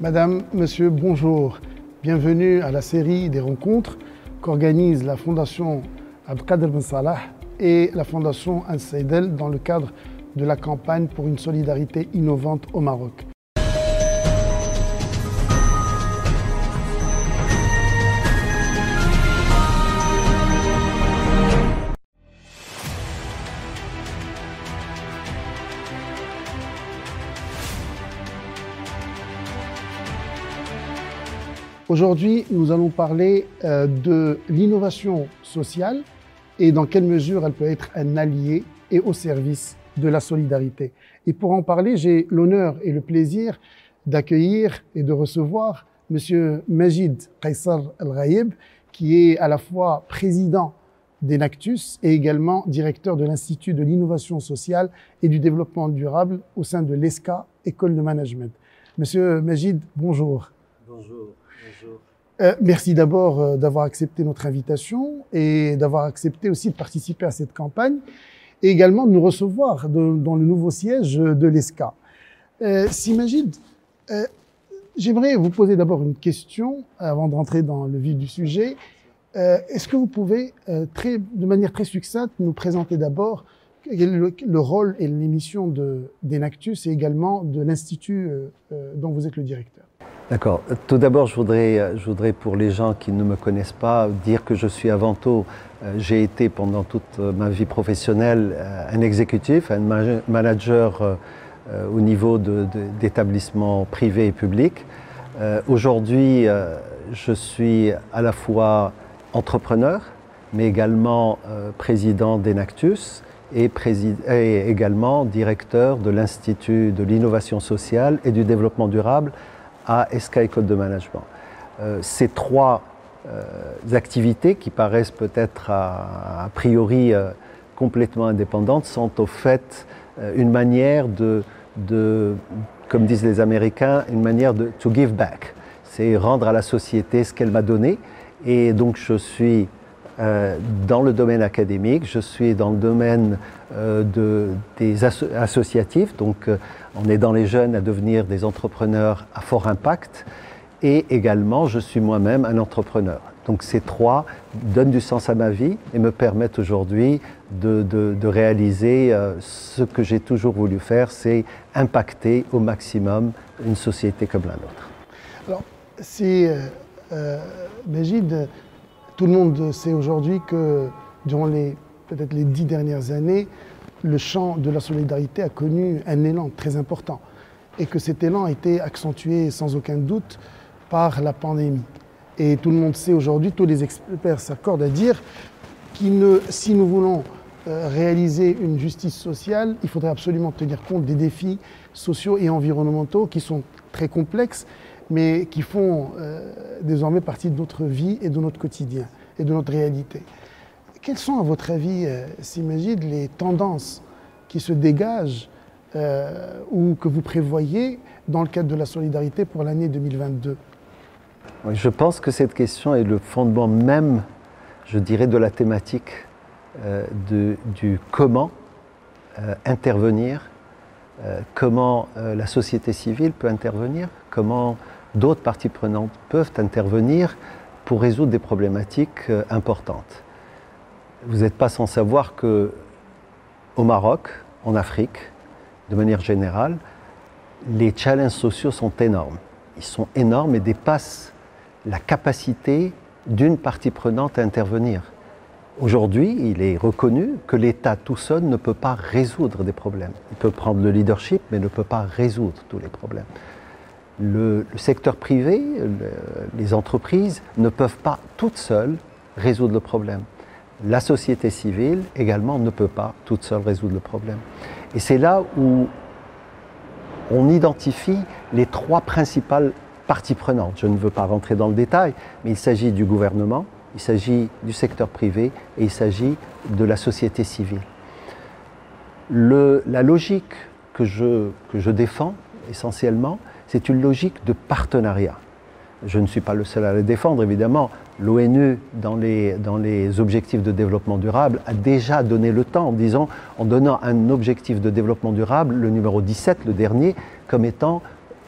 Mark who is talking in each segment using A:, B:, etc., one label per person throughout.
A: Madame, Monsieur, bonjour. Bienvenue à la série des rencontres qu'organise la Fondation Abdelkader Ben Salah et la Fondation Al Saïdel dans le cadre de la campagne pour une solidarité innovante au Maroc. Aujourd'hui, nous allons parler euh, de l'innovation sociale et dans quelle mesure elle peut être un allié et au service de la solidarité. Et pour en parler, j'ai l'honneur et le plaisir d'accueillir et de recevoir Monsieur Majid Qaisar El-Ghaïb, qui est à la fois président d'Enactus et également directeur de l'Institut de l'innovation sociale et du développement durable au sein de l'ESCA, École de Management. Monsieur Majid, bonjour.
B: Bonjour.
A: Euh, merci d'abord euh, d'avoir accepté notre invitation et d'avoir accepté aussi de participer à cette campagne et également de nous recevoir dans le nouveau siège de l'ESCA. Euh, euh, j'aimerais vous poser d'abord une question avant d'entrer dans le vif du sujet. Est-ce que vous pouvez, de manière très succincte, nous présenter d'abord le, le, rôle et les missions d'Enactus et également de l'Institut dont vous êtes le directeur?
B: D'accord. Tout d'abord, je voudrais, pour les gens qui ne me connaissent pas, dire que je suis avant tout, euh, j'ai été pendant toute ma vie professionnelle euh, un exécutif, un manager euh, au niveau d'établissements privés et publics. Aujourd'hui, je suis à la fois entrepreneur, mais également président d'Enactus et également directeur de l'Institut de l'innovation sociale et du développement durable à SK École de Management. Euh, ces trois euh, activités qui paraissent peut-être a, priori euh, complètement indépendantes sont au fait une manière de, de, comme disent les Américains, une manière de to give back. C'est rendre à la société ce qu'elle m'a donné. Et donc je suis euh, dans le domaine académique, je suis dans le domaine euh, de, des associatifs, donc euh, on est les jeunes à devenir des entrepreneurs à fort impact, et également je suis moi-même un entrepreneur. Donc ces trois donnent du sens à ma vie et me permettent aujourd'hui de, de, réaliser ce que j'ai toujours voulu faire, c'est impacter au maximum une société comme la nôtre.
A: Alors, c'est Magid, tout le monde sait aujourd'hui que durant les peut-être les dix dernières années, le champ de la solidarité a connu un élan très important et que cet élan a été accentué sans aucun doute par la pandémie. Et tout le monde sait aujourd'hui, tous les experts s'accordent à dire que si nous voulons euh, réaliser une justice sociale, il faudrait absolument tenir compte des défis sociaux et environnementaux qui sont très complexes mais qui font euh, désormais partie de notre vie et de notre quotidien et de notre réalité. Quelles sont, à votre avis, euh, les tendances qui se dégagent euh, ou que vous prévoyez dans le cadre de la solidarité pour l'année 2022
B: Je pense que cette question est le fondement même, je dirais, de la thématique de, du comment intervenir, comment la société civile peut intervenir, comment d'autres parties prenantes peuvent intervenir pour résoudre des problématiques euh, importantes. Vous n'êtes pas sans savoir que au Maroc, en Afrique, de manière générale, les challenges sociaux sont énormes. Ils sont énormes et dépassent la capacité d'une partie prenante à intervenir. Aujourd'hui, il est reconnu que l'État tout seul ne peut pas résoudre des problèmes. Il peut prendre le leadership, mais ne peut pas résoudre tous les problèmes le, secteur privé, les entreprises ne peuvent pas toutes seules résoudre le problème. La société civile également ne peut pas toute seule résoudre le problème. Et c'est là où on identifie les trois principales parties prenantes. Je ne veux pas rentrer dans le détail, mais il s'agit du gouvernement, il s'agit du secteur privé et il s'agit de la société civile. la logique que je défends essentiellement, c'est une logique de partenariat. Je ne suis pas le seul à la défendre, évidemment. L'ONU, dans les, dans les objectifs de développement durable, a déjà donné le temps en disant, en donnant un objectif de développement durable, le numéro 17, le dernier, comme étant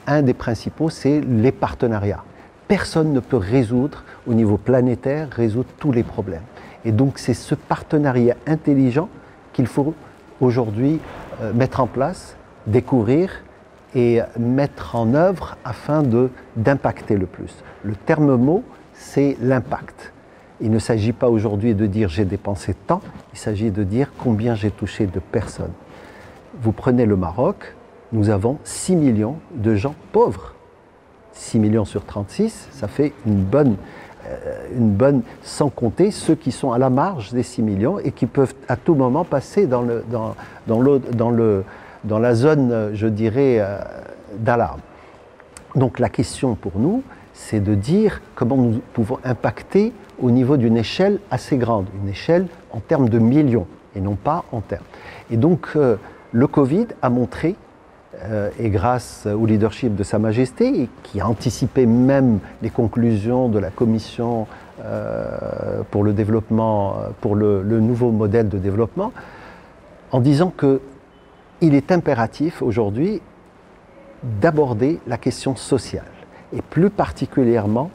B: un des principaux, c'est les partenariats. Personne ne peut résoudre au niveau planétaire, résoudre tous les problèmes. Et donc c'est ce partenariat intelligent qu'il faut aujourd'hui euh, mettre en place, découvrir et mettre en œuvre afin d'impacter le plus. Le terme mot, c'est l'impact. Il ne s'agit pas aujourd'hui de dire j'ai dépensé tant, il s'agit de dire combien j'ai touché de personnes. Vous prenez le Maroc, nous avons 6 millions de gens pauvres. 6 millions sur 36, ça fait une bonne, euh, une bonne, sans compter ceux qui sont à la marge des 6 millions et qui peuvent à tout moment passer dans, dans, le, dans la zone, je dirais, euh, d'alarme. Donc la question pour nous, c'est de dire comment nous pouvons impacter au niveau d'une échelle assez grande, une échelle en termes de millions et non pas en termes. Et donc euh, le Covid a montré euh, et grâce au leadership de Sa Majesté, qui a anticipé même les conclusions de la Commission euh, pour le développement, pour le, nouveau modèle de développement, en disant qu'il est impératif aujourd'hui d'aborder la question sociale, et plus particulièrement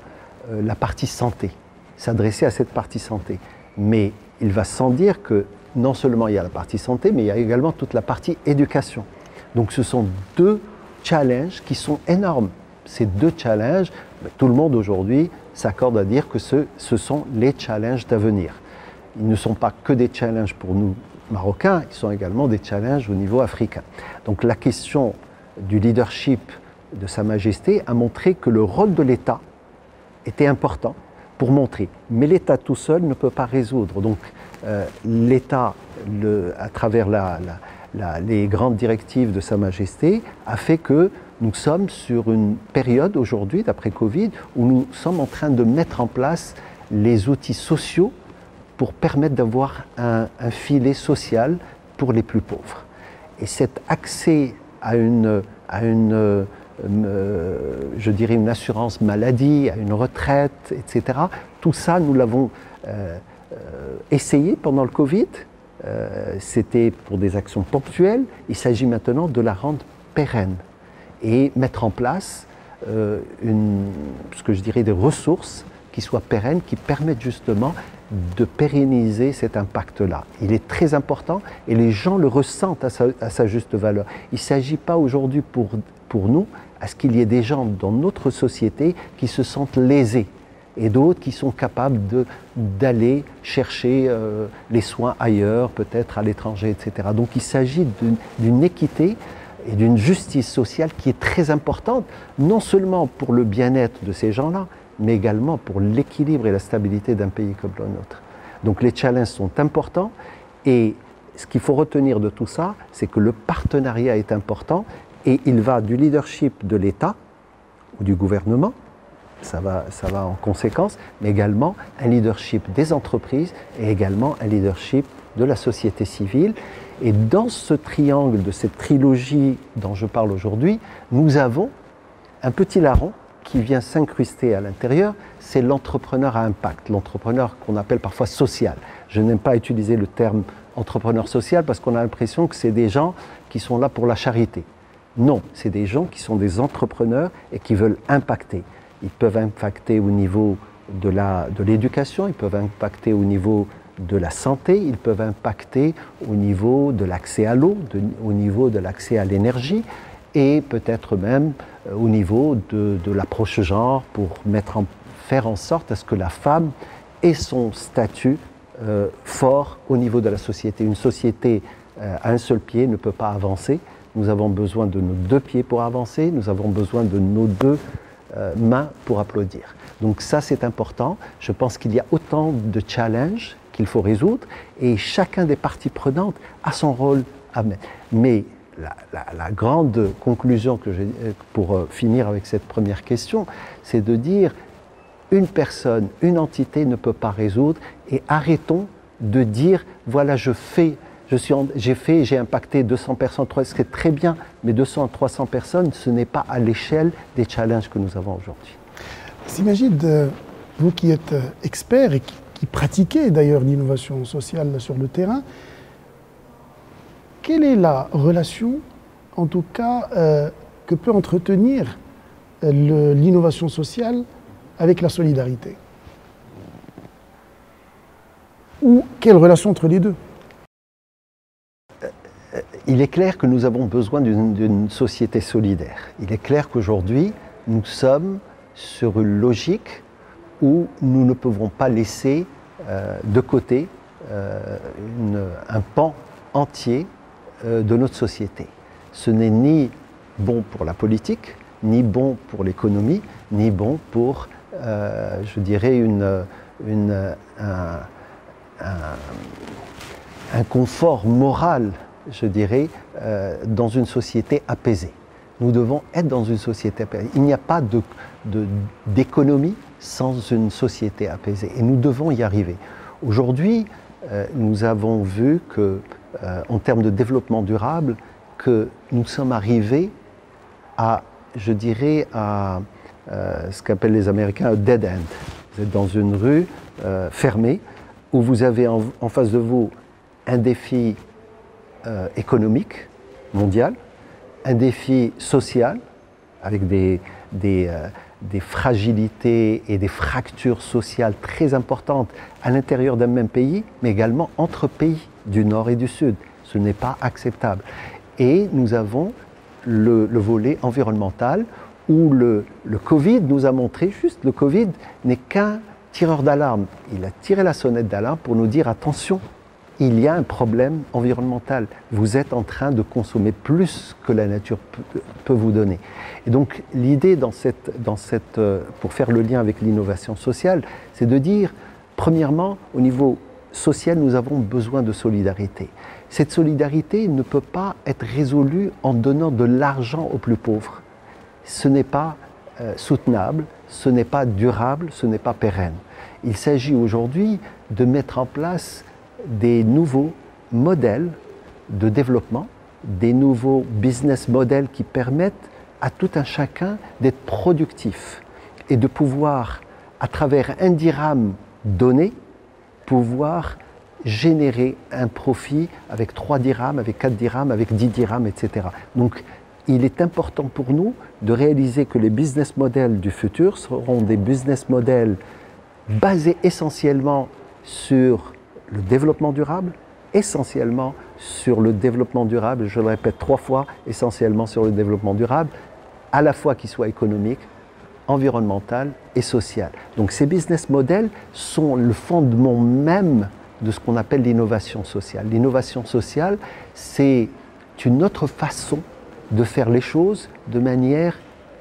B: euh, la partie santé, s'adresser à cette partie santé. Mais il va sans dire que non seulement il y a la partie santé, mais il y a également toute la partie éducation. Donc ce sont deux challenges qui sont énormes. Ces deux challenges, tout le monde aujourd'hui s'accorde à dire que ce, ce sont les challenges d'avenir. Ils ne sont pas que des challenges pour nous Marocains, ils sont également des challenges au niveau africain. Donc la question du leadership de Sa Majesté a montré que le rôle de l'État était important pour montrer. Mais l'État tout seul ne peut pas résoudre. Donc euh, l'État, à travers les grandes directives de Sa Majesté, a fait que nous sommes sur une période aujourd'hui, d'après Covid, où nous sommes en train de mettre en place les outils sociaux pour permettre d'avoir un, filet social pour les plus pauvres. Et cet accès à une, à une euh, je dirais, une assurance maladie, à une retraite, etc., tout ça, nous l'avons euh, euh, essayé pendant le Covid. Euh, c'était pour des actions ponctuelles. Il s'agit maintenant de la rendre pérenne et mettre en place euh, une, ce que je dirais des ressources qui soient pérennes, qui permettent justement de pérenniser cet impact-là. Il est très important et les gens le ressentent à sa, à sa juste valeur. Il ne s'agit pas aujourd'hui pour, pour nous à ce qu'il y ait des gens dans notre société qui se sentent lésés et d'autres qui sont capables d'aller chercher euh, les soins ailleurs, peut-être à l'étranger, etc. Donc il s'agit d'une équité et d'une justice sociale qui est très importante, non seulement pour le bien-être de ces gens-là, mais également pour l'équilibre et la stabilité d'un pays comme le nôtre. Donc les challenges sont importants et ce qu'il faut retenir de tout ça, c'est que le partenariat est important et il va du leadership de l'État ou du gouvernement ça va, ça va en conséquence, mais également un leadership des entreprises et également un leadership de la société civile. Et dans ce triangle de cette trilogie dont je parle aujourd'hui, nous avons un petit larron qui vient s'incruster à l'intérieur, c'est l'entrepreneur à impact, l'entrepreneur qu'on appelle parfois social. Je n'aime pas utiliser le terme entrepreneur social parce qu'on a l'impression que c'est des gens qui sont là pour la charité. Non, c'est des gens qui sont des entrepreneurs et qui veulent impacter ils peuvent impacter au niveau de l'éducation, de ils peuvent impacter au niveau de la santé, ils peuvent impacter au niveau de l'accès à l'eau, au niveau de l'accès à l'énergie et peut-être même euh, au niveau de, l'approche genre pour faire en sorte à ce que la femme ait son statut euh, fort au niveau de la société. Une société euh, à un seul pied ne peut pas avancer. Nous avons besoin de nos deux pieds pour avancer, nous avons besoin de nos deux euh, main pour applaudir. Donc ça, c'est important. Je pense qu'il y a autant de challenges qu'il faut résoudre et chacun des parties prenantes a son rôle à mettre. Mais la, grande conclusion que j'ai pour euh, finir avec cette première question, c'est de dire une personne, une entité ne peut pas résoudre et arrêtons de dire voilà je fais j'ai fait, j'ai impacté 200 personnes, c'est très bien, mais 200 à 300 personnes, ce n'est pas à l'échelle des challenges que nous avons aujourd'hui.
A: S'imagine, vous qui êtes euh, expert et qui, pratiquez d'ailleurs l'innovation sociale sur le terrain, quelle est la relation, en tout cas, euh, que peut entretenir euh, l'innovation sociale avec la solidarité? Ou quelle relation entre les deux?
B: Il est clair que nous avons besoin d'une société solidaire. Il est clair qu'aujourd'hui, nous sommes sur une logique où nous ne pouvons pas laisser euh, de côté euh, un pan entier euh, de notre société. Ce n'est ni bon pour la politique, ni bon pour l'économie, ni bon pour, je dirais, une, un, confort moral, je dirais, dans une société apaisée. Nous devons être dans une société apaisée. Il n'y a pas d'économie sans une société apaisée. Et nous devons y arriver. Aujourd'hui, euh, nous avons vu que, euh, en termes de développement durable, que nous sommes arrivés à, je dirais, à euh, ce qu'appellent les Américains un dead end. Vous êtes dans une rue fermée où vous avez en, face de vous un défi économique mondial, un défi social avec des fragilités et des fractures sociales très importantes à l'intérieur d'un même pays, mais également entre pays du Nord et du Sud. Ce n'est pas acceptable. Et nous avons le, volet environnemental où le, le, Covid nous a montré, juste le Covid n'est qu'un tireur d'alarme. Il a tiré la sonnette d'alarme pour nous dire attention, il y a un problème environnemental. Vous êtes en train de consommer plus que la nature peut vous donner. Et donc l'idée dans cette, dans cette, euh, pour faire le lien avec l'innovation sociale, c'est de dire, premièrement, au niveau social, nous avons besoin de solidarité. Cette solidarité ne peut pas être résolue en donnant de l'argent aux plus pauvres. Ce n'est pas euh, soutenable, ce n'est pas durable, ce n'est pas pérenne. Il s'agit aujourd'hui de mettre en place des nouveaux modèles de développement, des nouveaux business models qui permettent à tout un chacun d'être productif et de pouvoir, à travers un dirham donné, pouvoir générer un profit avec 3 dirhams, avec 4 dirhams, avec 10 dirhams, etc. Donc, il est important pour nous de réaliser que les business models du futur seront des business models basés essentiellement sur le développement durable, essentiellement sur le développement durable, je le répète trois fois, essentiellement sur le développement durable, à la fois qu'il soit économique, environnemental et social. Donc ces business models sont le fondement même de ce qu'on appelle l'innovation sociale. L'innovation sociale, c'est une autre façon de faire les choses de manière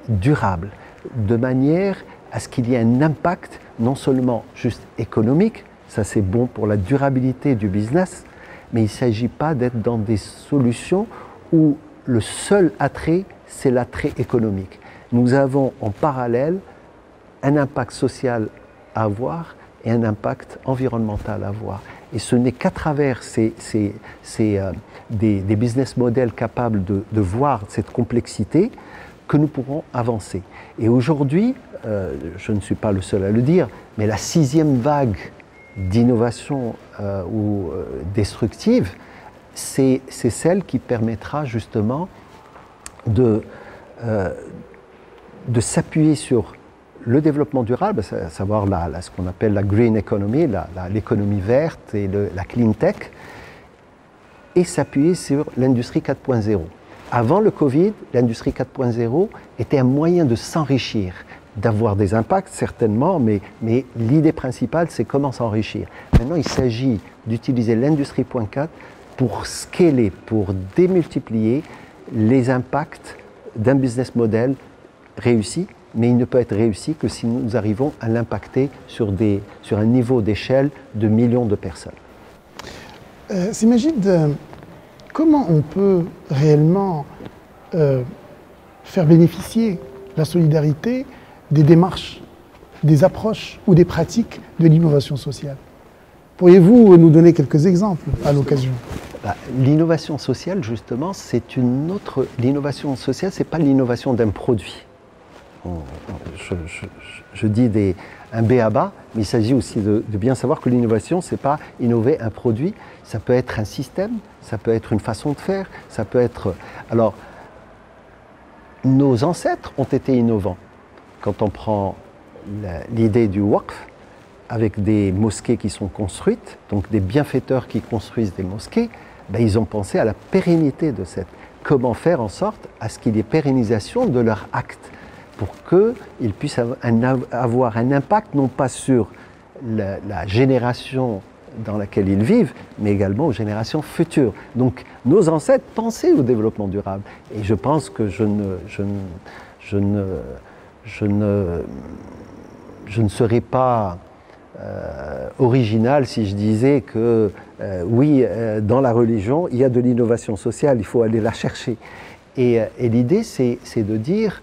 B: durable, de manière à ce qu'il y ait un impact non seulement juste économique, ça, c'est bon pour la durabilité du business, mais il ne s'agit pas d'être dans des solutions où le seul attrait, c'est l'attrait économique. Nous avons en parallèle un impact social à avoir et un impact environnemental à avoir. Et ce n'est qu'à travers ces, euh, des, business models capables de, voir cette complexité que nous pourrons avancer. Et aujourd'hui, euh, je ne suis pas le seul à le dire, mais la sixième vague d'innovation euh, ou destructive, c'est celle qui permettra justement de, de s'appuyer sur le développement durable, à savoir ce qu'on appelle la green economy, l'économie verte et la clean tech, et s'appuyer sur l'industrie 4.0. Avant le Covid, l'industrie 4.0 était un moyen de s'enrichir d'avoir des impacts, certainement, mais, mais l'idée principale, c'est comment s'enrichir. Maintenant, il s'agit d'utiliser l'industrie .4 pour scaler, pour démultiplier les impacts d'un business model réussi, mais il ne peut être réussi que si nous arrivons à l'impacter sur, sur un niveau d'échelle de millions de personnes.
A: Euh, euh comment on peut réellement euh, faire bénéficier la solidarité des démarches, des approches ou des pratiques de l'innovation sociale? Pourriez-vous nous donner quelques exemples à l'occasion?
B: Bah, L'innovation sociale, justement, c'est une autre. L'innovation sociale, c'est pas l'innovation d'un produit. Je, dis un B à mais il s'agit aussi de, bien savoir que l'innovation, c'est pas innover un produit, ça peut être un système, ça peut être une façon de faire, ça peut être. Alors, nos ancêtres ont été innovants. Quand on prend l'idée du waqf, avec des mosquées qui sont construites, donc des bienfaiteurs qui construisent des mosquées, ben, ils ont pensé à la pérennité de cette. Comment faire en sorte à ce qu'il y ait pérennisation de leur acte pour qu'ils puissent avoir un impact non pas sur la, génération dans laquelle ils vivent, mais également aux générations futures. Donc nos ancêtres pensaient au développement durable. Et je pense que je ne, je ne, je ne, je ne, je ne serais pas euh, original si je disais que euh, oui, euh, dans la religion, il y a de l'innovation sociale, il faut aller la chercher. Et l'idée, c'est de dire,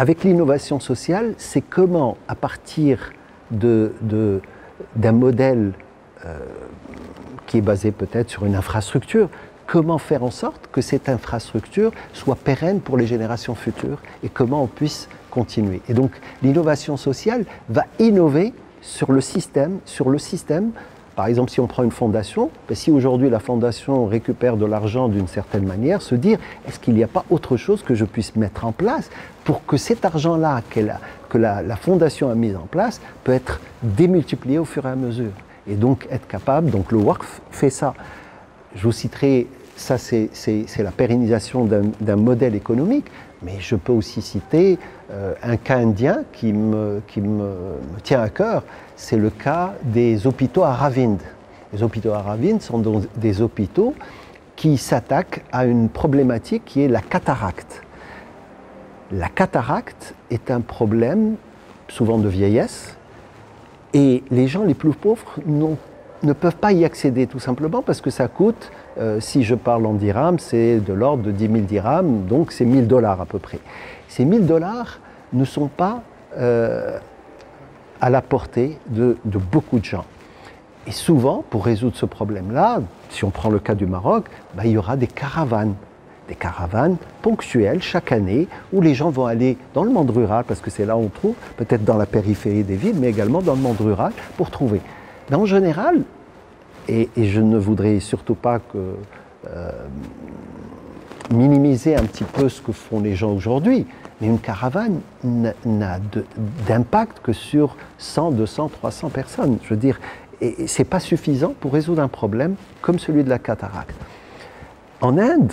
B: avec l'innovation sociale, c'est comment, à partir d'un modèle qui est basé peut-être sur une infrastructure, comment faire en sorte que cette infrastructure soit pérenne pour les générations futures et comment on puisse continuer. Et donc l'innovation sociale va innover sur le système, sur le système. Par exemple, si on prend une fondation, ben, si aujourd'hui la fondation récupère de l'argent d'une certaine manière, se dire est-ce qu'il n'y a pas autre chose que je puisse mettre en place pour que cet argent-là que la, fondation a mis en place peut être démultiplié au fur et à mesure et donc être capable. Donc le work fait ça. Je vous citerai ça, c'est la pérennisation d'un modèle économique, mais je peux aussi citer euh, un cas indien qui me, tient à cœur, c'est le cas des hôpitaux à Ravind. Les hôpitaux à Ravind sont des hôpitaux qui s'attaquent à une problématique qui est la cataracte. La cataracte est un problème souvent de vieillesse et les gens les plus pauvres ne peuvent pas y accéder tout simplement parce que ça coûte euh, si je parle en dirhams, c'est de l'ordre de 10 000 dirhams, donc c'est 1000 dollars à peu près. Ces 1000 dollars ne sont pas euh, à la portée de, beaucoup de gens. Et souvent, pour résoudre ce problème-là, si on prend le cas du Maroc, bah, il y aura des caravanes des caravanes ponctuelles chaque année où les gens vont aller dans le monde rural, parce que c'est là où on trouve, peut-être dans la périphérie des villes, mais également dans le monde rural, pour trouver. Mais en général, et, je ne voudrais surtout pas que, euh, minimiser un petit peu ce que font les gens aujourd'hui, mais une caravane n'a d'impact que sur 100, 200, 300 personnes. Je veux dire, et c'est pas suffisant pour résoudre un problème comme celui de la cataracte. En Inde,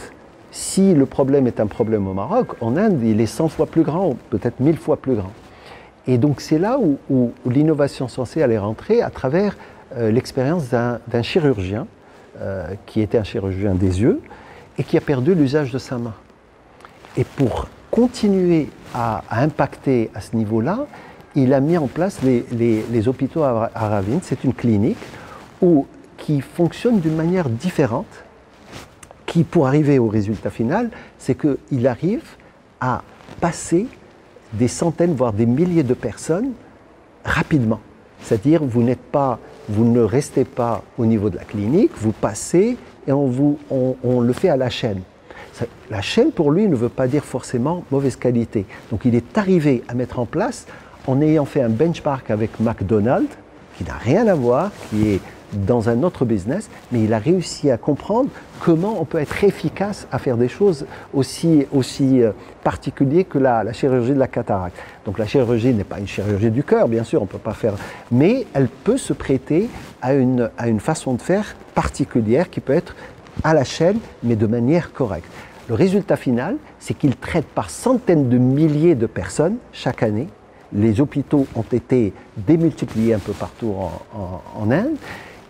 B: si le problème est un problème au Maroc, en Inde, il est 100 fois plus grand, peut-être 1000 fois plus grand. Et donc c'est là où, l'innovation censée aller rentrer à travers euh, l'expérience d'un chirurgien euh, qui était un chirurgien des yeux et qui a perdu l'usage de sa main. Et pour continuer à, impacter à ce niveau-là, il a mis en place les, hôpitaux à, Ravine. C'est une clinique où, qui fonctionne d'une manière différente, qui pour arriver au résultat final, c'est qu'il arrive à passer des centaines, voire des milliers de personnes rapidement. C'est-à-dire, vous n'êtes pas vous ne restez pas au niveau de la clinique, vous passez et on, le fait à la chaîne. La chaîne, pour lui, ne veut pas dire forcément mauvaise qualité. Donc il est arrivé à mettre en place, en ayant fait un benchmark avec McDonald's, qui n'a rien à voir, qui est dans un autre business, mais il a réussi à comprendre comment on peut être efficace à faire des choses aussi, aussi euh, particulières que la, chirurgie de la cataracte. Donc la chirurgie n'est pas une chirurgie du cœur, bien sûr, on ne peut pas faire, mais elle peut se prêter à une, à une façon de faire particulière qui peut être à la chaîne, mais de manière correcte. Le résultat final, c'est qu'il traite par centaines de milliers de personnes chaque année. Les hôpitaux ont été démultipliés un peu partout en, en Inde.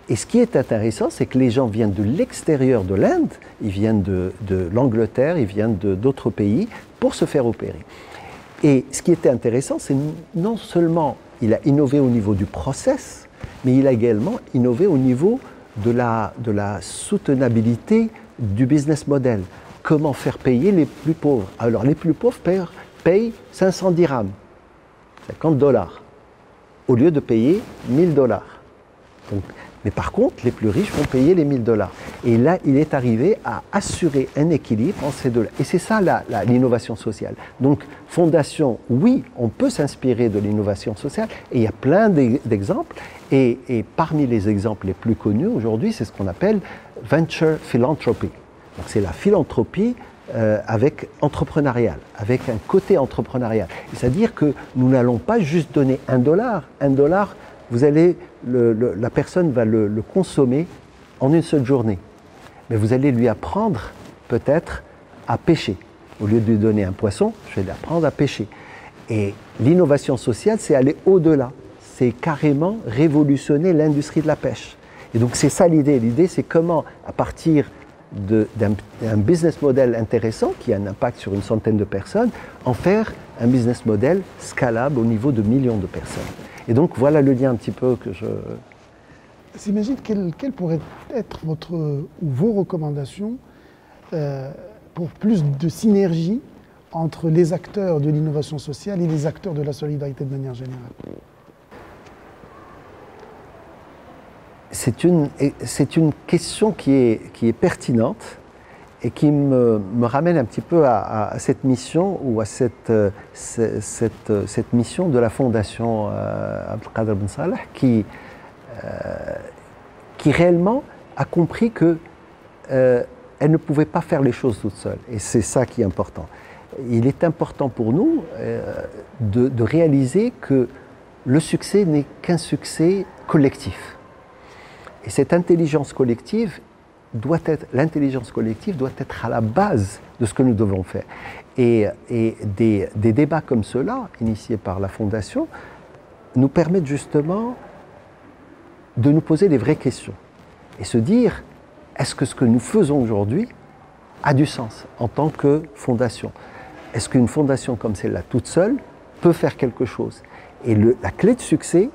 B: Et ce qui est intéressant, c'est que les gens viennent de l'extérieur de l'Inde, ils viennent de, l'Angleterre, ils viennent d'autres pays pour se faire opérer. Et ce qui était intéressant, c'est non seulement il a innové au niveau du process, mais il a également innové au niveau de la, de la soutenabilité du business model. Comment faire payer les plus pauvres? Alors les plus pauvres payent, payent 500 dirhams, 50 dollars, au lieu de payer 1000 dollars. Mais par contre, les plus riches vont payer les 1000 dollars. Et là, il est arrivé à assurer un équilibre entre ces deux-là. Et c'est ça l'innovation sociale. Donc, fondation, oui, on peut s'inspirer de l'innovation sociale. Et il y a plein d'exemples. Et, parmi les exemples les plus connus aujourd'hui, c'est ce qu'on appelle venture philanthropy. Donc, c'est la philanthropie euh, avec entrepreneurial, avec un côté entrepreneurial. C'est-à-dire que nous n'allons pas juste donner un dollar. Un dollar, vous allez, la personne va le, le consommer en une seule journée. Mais vous allez lui apprendre peut-être à pêcher. Au lieu de lui donner un poisson, je vais lui apprendre à pêcher. Et l'innovation sociale, c'est aller au-delà. C'est carrément révolutionner l'industrie de la pêche. Et donc c'est ça l'idée. L'idée, c'est comment, à partir d'un business model intéressant qui a un impact sur une centaine de personnes, en faire un business model scalable au niveau de millions de personnes. Et donc voilà le lien un petit peu que je...
A: S'imagine quelles, quelles pourraient être votre, ou vos recommandations euh, pour plus de synergie entre les acteurs de l'innovation sociale et les acteurs de la solidarité de manière générale.
B: C'est une, une, question qui est, qui est, pertinente et qui me, ramène un petit peu à, cette mission ou à cette, cette, cette, mission de la Fondation euh, Abdelkader Ben Salah qui, euh, qui réellement a compris que euh, elle ne pouvait pas faire les choses toute seule. Et c'est ça qui est important. Il est important pour nous euh, de réaliser que le succès n'est qu'un succès collectif. Et cette intelligence collective doit être, l'intelligence collective doit être à la base de ce que nous devons faire. Et, des, débats comme ceux-là, initiés par la Fondation, nous permettent justement de nous poser des vraies questions et se dire, est-ce que ce que nous faisons aujourd'hui a du sens en tant que fondation? Est-ce qu'une fondation comme celle-là, toute seule, peut faire quelque chose? Et la clé de succès,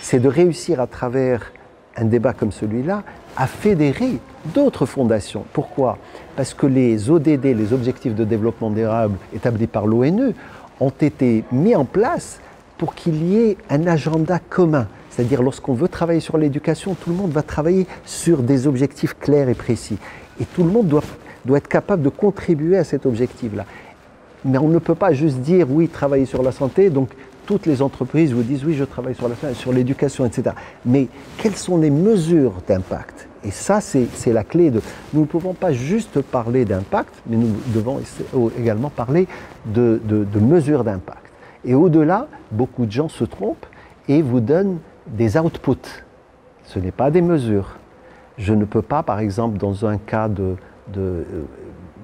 B: c'est de réussir à travers un débat comme celui-là a fédéré d'autres fondations. Pourquoi? Parce que les ODD, les objectifs de développement durable établis par l'ONU, ont été mis en place pour qu'il y ait un agenda commun. C'est-à-dire lorsqu'on veut travailler sur l'éducation, tout le monde va travailler sur des objectifs clairs et précis. Et tout le monde doit, doit être capable de contribuer à cet objectif-là. Mais on ne peut pas juste dire oui, travailler sur la santé, donc toutes les entreprises vous disent oui, je travaille sur la sur l'éducation, etc. Mais quelles sont les mesures d'impact? Et ça, c'est la clé de. Nous ne pouvons pas juste parler d'impact, mais nous devons également parler de, de mesures d'impact. Et au-delà, beaucoup de gens se trompent et vous donnent des outputs. Ce n'est pas des mesures. Je ne peux pas, par exemple, dans un cas de, euh,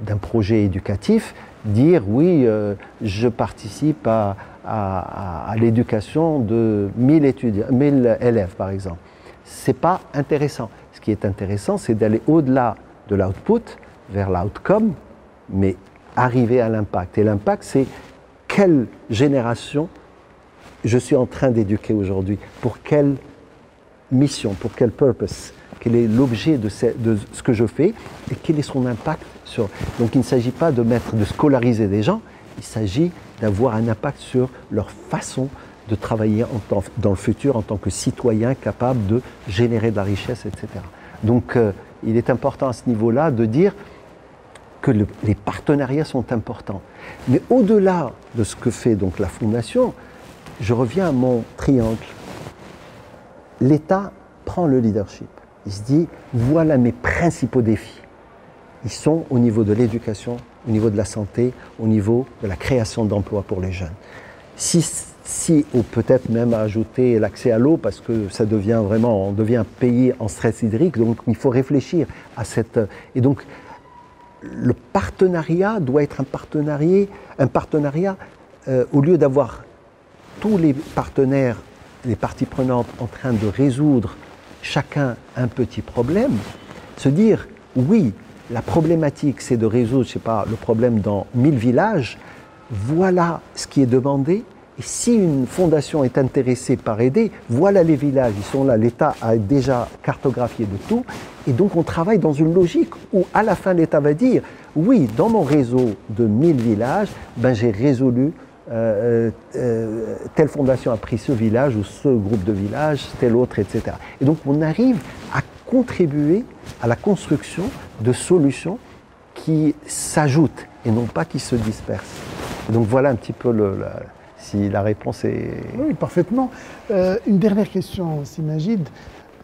B: d'un projet éducatif, dire oui, euh, je participe à, à, l'éducation de 1000, étudiants, 1000 élèves, par exemple. Ce n'est pas intéressant. Ce qui est intéressant, c'est d'aller au-delà de l'output, vers l'outcome, mais arriver à l'impact. Et l'impact, c'est quelle génération je suis en train d'éduquer aujourd'hui, pour quelle mission, pour quel purpose, quel est l'objet de, de, ce que je fais et quel est son impact sur. Donc il ne s'agit pas de mettre, de scolariser des gens, il s'agit d'avoir un impact sur leur façon de travailler dans le futur en tant que citoyen capable de générer de la richesse, etc. Donc euh, il est important à ce niveau-là de dire que les partenariats sont importants. Mais au-delà de ce que fait donc la Fondation, je reviens à mon triangle. L'État prend le leadership. Il se dit, voilà mes principaux défis. Ils sont au niveau de l'éducation, au niveau de la santé, au niveau de la création d'emplois pour les jeunes. Si, si ou peut-être même ajouter l'accès à l'eau, parce que ça devient vraiment, on devient un pays en stress hydrique, donc il faut réfléchir à cette... Et donc, le partenariat doit être un partenariat, un partenariat euh, au lieu d'avoir tous les partenaires, les parties prenantes en train de résoudre chacun un petit problème, se dire oui, la problématique, c'est de résoudre, je sais pas, le problème dans 1000 villages. Voilà ce qui est demandé. Et si une fondation est intéressée par aider, voilà les villages, ils sont là, l'État a déjà cartographié de tout. Et donc on travaille dans une logique où à la fin l'État va dire, oui, dans mon réseau de 1000 villages, ben, j'ai résolu euh, euh, telle fondation a pris ce village ou ce groupe de villages, tel autre, etc. Et donc on arrive à contribuer à la construction de solutions qui s'ajoutent et non pas qui se dispersent. donc voilà un petit peu le, si la réponse est...
A: Oui, parfaitement. Euh, une dernière question, Simagid.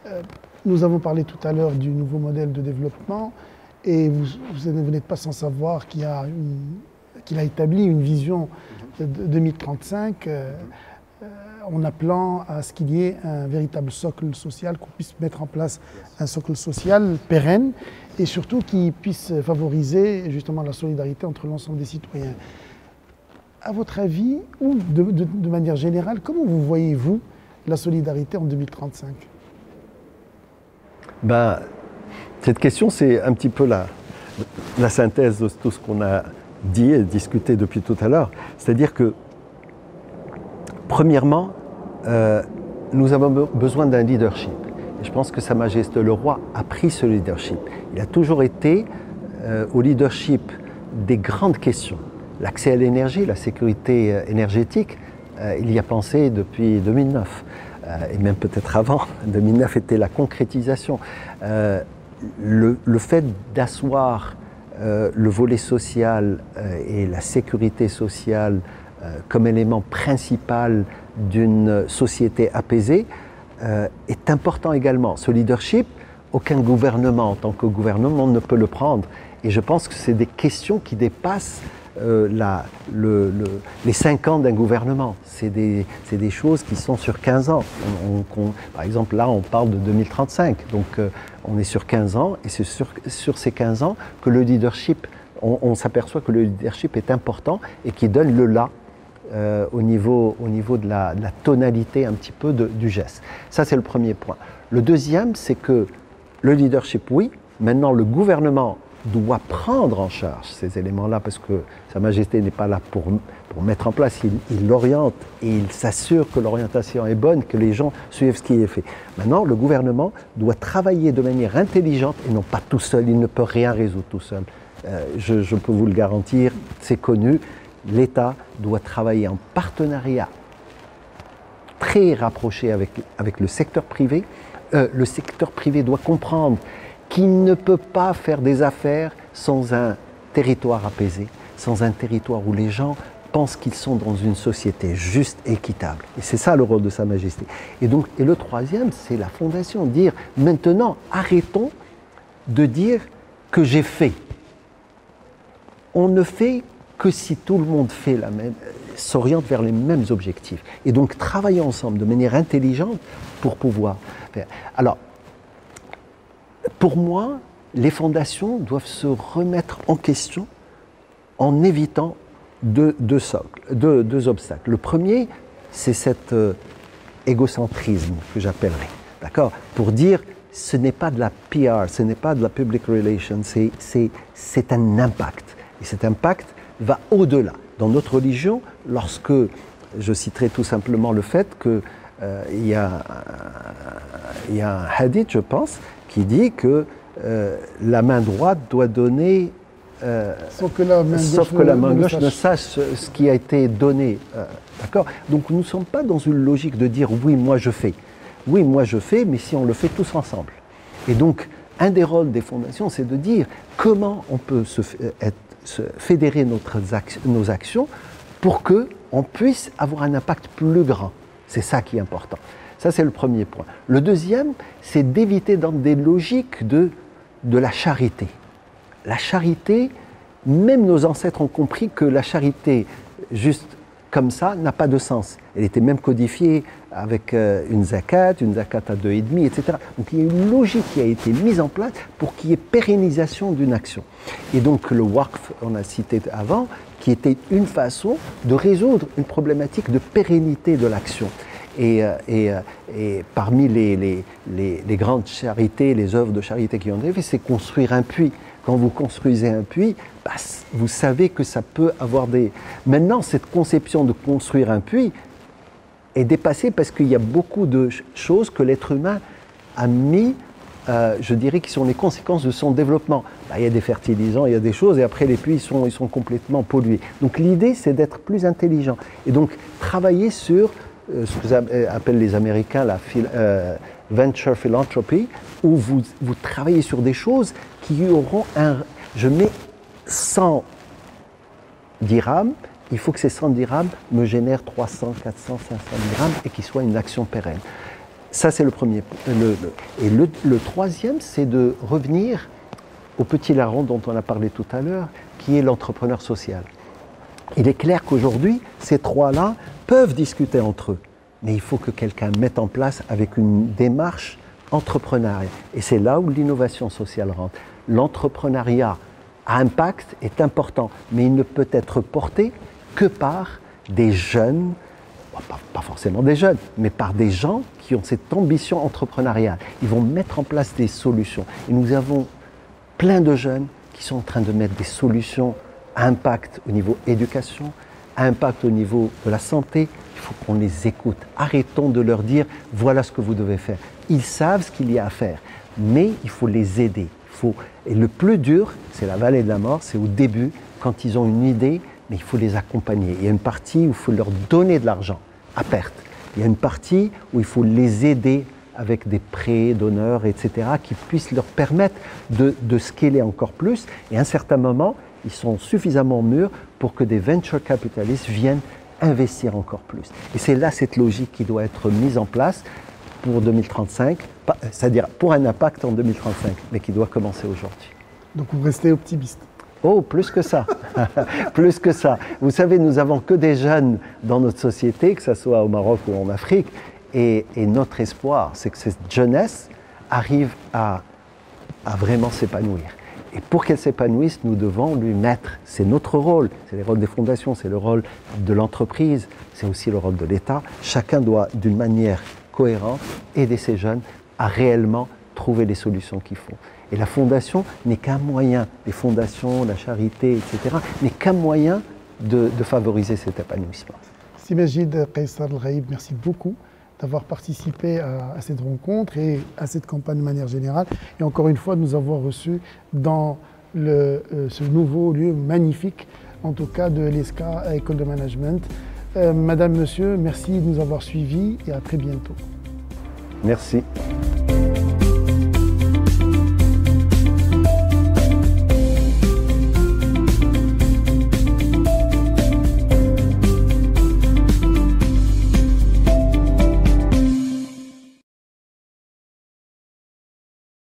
A: Euh, nous avons parlé tout à l'heure du nouveau modèle de développement Et vous, n'êtes pas sans savoir qu'il a, établi une vision de 2035 euh, euh, en appelant à ce qu'il y ait un véritable socle social, qu'on puisse mettre en place un socle social pérenne et surtout qui puisse favoriser justement la solidarité entre l'ensemble des citoyens. À votre avis, ou de, manière générale, comment vous voyez-vous la solidarité en 2035
B: ben, Cette question, c'est un petit peu la, la synthèse de tout ce qu'on a dit et discuté depuis tout à l'heure. C'est-à-dire que, premièrement, euh, nous avons besoin d'un leadership. je pense que Sa Majesté le Roi a pris ce leadership. Il a toujours été euh, au leadership des grandes questions. L'accès à l'énergie, la sécurité euh, énergétique, il y a pensé depuis 2009, et même peut-être avant. 2009 était la concrétisation. Le, le, fait d'asseoir le volet social et la sécurité sociale comme élément principal d'une société apaisée euh, est important également. Ce leadership, aucun gouvernement en tant que gouvernement ne peut le prendre. Et je pense que c'est des questions qui dépassent euh, les 5 ans d'un gouvernement. C'est des, choses qui sont sur 15 ans. par exemple, là, on parle de 2035. Donc, euh, on est sur 15 ans. Et c'est sur, sur, ces 15 ans que le leadership, on s'aperçoit que le leadership est important et qui donne le là euh, au, niveau, au niveau de la, tonalité un petit peu du geste. Ça, c'est le premier point. Le deuxième, c'est que le leadership, oui, maintenant le gouvernement doit prendre en charge ces éléments-là parce que Sa Majesté n'est pas là pour, pour mettre en place, il l'oriente et il s'assure que l'orientation est bonne, que les gens suivent ce qui est fait. Maintenant, le gouvernement doit travailler de manière intelligente et non pas tout seul, il ne peut rien résoudre tout seul. Euh, je, je, peux vous le garantir, c'est connu l'État doit travailler en partenariat très rapproché avec, avec le secteur privé. Euh, le secteur privé doit comprendre qu'il ne peut pas faire des affaires sans un territoire apaisé, sans un territoire où les gens pensent qu'ils sont dans une société juste et équitable. Et c'est ça le rôle de Sa Majesté. Et donc, et le troisième, c'est la fondation. Dire maintenant, arrêtons de dire que j'ai fait. On ne fait que si tout le monde fait la même, s'oriente vers les mêmes objectifs. Et donc travailler ensemble de manière intelligente pour pouvoir faire. Alors, pour moi, les fondations doivent se remettre en question en évitant deux, deux, obstacles. Le premier, c'est cet euh, égocentrisme que j'appellerais, d'accord? Pour dire, ce n'est pas de la PR, ce n'est pas de la public relation, c'est un impact. Et cet impact, va au-delà. Dans notre religion, lorsque, je citerai tout simplement le fait qu'il euh, y, a, y a un hadith, je pense, qui dit que euh, la main droite doit donner
A: euh, sauf que la main
B: gauche, que la main gauche ne, sache. ce qui a été donné. D'accord? Donc nous ne sommes pas dans une logique de dire oui, moi je fais. Oui, moi je fais, mais si on le fait tous ensemble. Et donc, un des rôles des fondations, c'est de dire comment on peut se, être fédérer nos actions pour qu'on puisse avoir un impact plus grand. C'est ça qui est important. Ça, c'est le premier point. Le deuxième, c'est d'éviter dans des logiques de, de la charité. La charité, même nos ancêtres ont compris que la charité, juste comme ça, n'a pas de sens. Elle était même codifiée avec euh, une zakat, une zakat à deux et demi, etc. Donc il y a une logique qui a été mise en place pour qu'il y ait pérennisation d'une action. Et donc le waqf, on a cité avant, qui était une façon de résoudre une problématique de pérennité de l'action. Et, euh, euh, parmi les, grandes charités, les œuvres de charité qui ont été faites, c'est construire un puits. Quand vous construisez un puits, bah, vous savez que ça peut avoir des... Maintenant, cette conception de construire un puits, est dépassé parce qu'il y a beaucoup de choses que l'être humain a mis, euh, je dirais, qui sont les conséquences de son développement. Bah, il y a des fertilisants, il y a des choses, et après les puits, ils sont, complètement pollués. Donc l'idée, c'est d'être plus intelligent. Et donc travailler sur euh, ce que euh, appellent les Américains la venture philanthropy, où vous, vous travaillez sur des choses qui auront un... Je mets 100 dirhams il faut que ces 100 dirhams me génèrent 300, 400, 500 dirhams et qu'ils soient une action pérenne. Ça, c'est le premier. Le, et le, troisième, c'est de revenir au petit larron dont on a parlé tout à l'heure, qui est l'entrepreneur social. Il est clair qu'aujourd'hui, ces trois-là peuvent discuter entre eux, mais il faut que quelqu'un mette en place avec une démarche entrepreneuriale. Et c'est là où l'innovation sociale rentre. L'entrepreneuriat à impact est important, mais il ne peut être porté que par des jeunes, pas, forcément des jeunes, mais par des gens qui ont cette ambition entrepreneuriale. Ils vont mettre en place des solutions. Et nous avons plein de jeunes qui sont en train de mettre des solutions à impact au niveau éducation, à impact au niveau de la santé. Il faut qu'on les écoute. Arrêtons de leur dire voilà ce que vous devez faire. Ils savent ce qu'il y a à faire, mais il faut les aider. faut... Et le plus dur, c'est la vallée de la mort, c'est au début, quand ils ont une idée, mais il faut les accompagner. Il y a une partie où il faut leur donner de l'argent à perte. Il y a une partie où il faut les aider avec des prêts d'honneur, etc., qui puissent leur permettre de, de scaler encore plus. Et à un certain moment, ils sont suffisamment mûrs pour que des venture capitalistes viennent investir encore plus. Et c'est là cette logique qui doit être mise en place pour 2035, c'est-à-dire pour un impact en 2035, mais qui doit commencer aujourd'hui.
A: Donc vous restez optimiste
B: Oh, plus que ça. plus que ça. Vous savez, nous avons que des jeunes dans notre société, que ce soit au Maroc ou en Afrique. Et, notre espoir, c'est que cette jeunesse arrive à, vraiment s'épanouir. Et pour qu'elle s'épanouisse, nous devons lui mettre, c'est notre rôle, c'est le rôle des fondations, c'est le rôle de l'entreprise, c'est aussi le rôle de l'État. Chacun doit, d'une manière cohérente, aider ces jeunes à réellement trouver les solutions qu'il faut. Et la fondation n'est qu'un moyen, les fondations, la charité, etc., n'est qu'un moyen de, favoriser cet épanouissement.
A: Simajid Qaisar al merci beaucoup d'avoir participé à, cette rencontre et à cette campagne de manière générale. Et encore une fois, de nous avoir reçus dans le, euh, ce nouveau lieu magnifique, en tout cas de l'ESCA École de Management. Euh, Madame, Monsieur, merci de nous avoir suivis et à très bientôt.
B: Merci.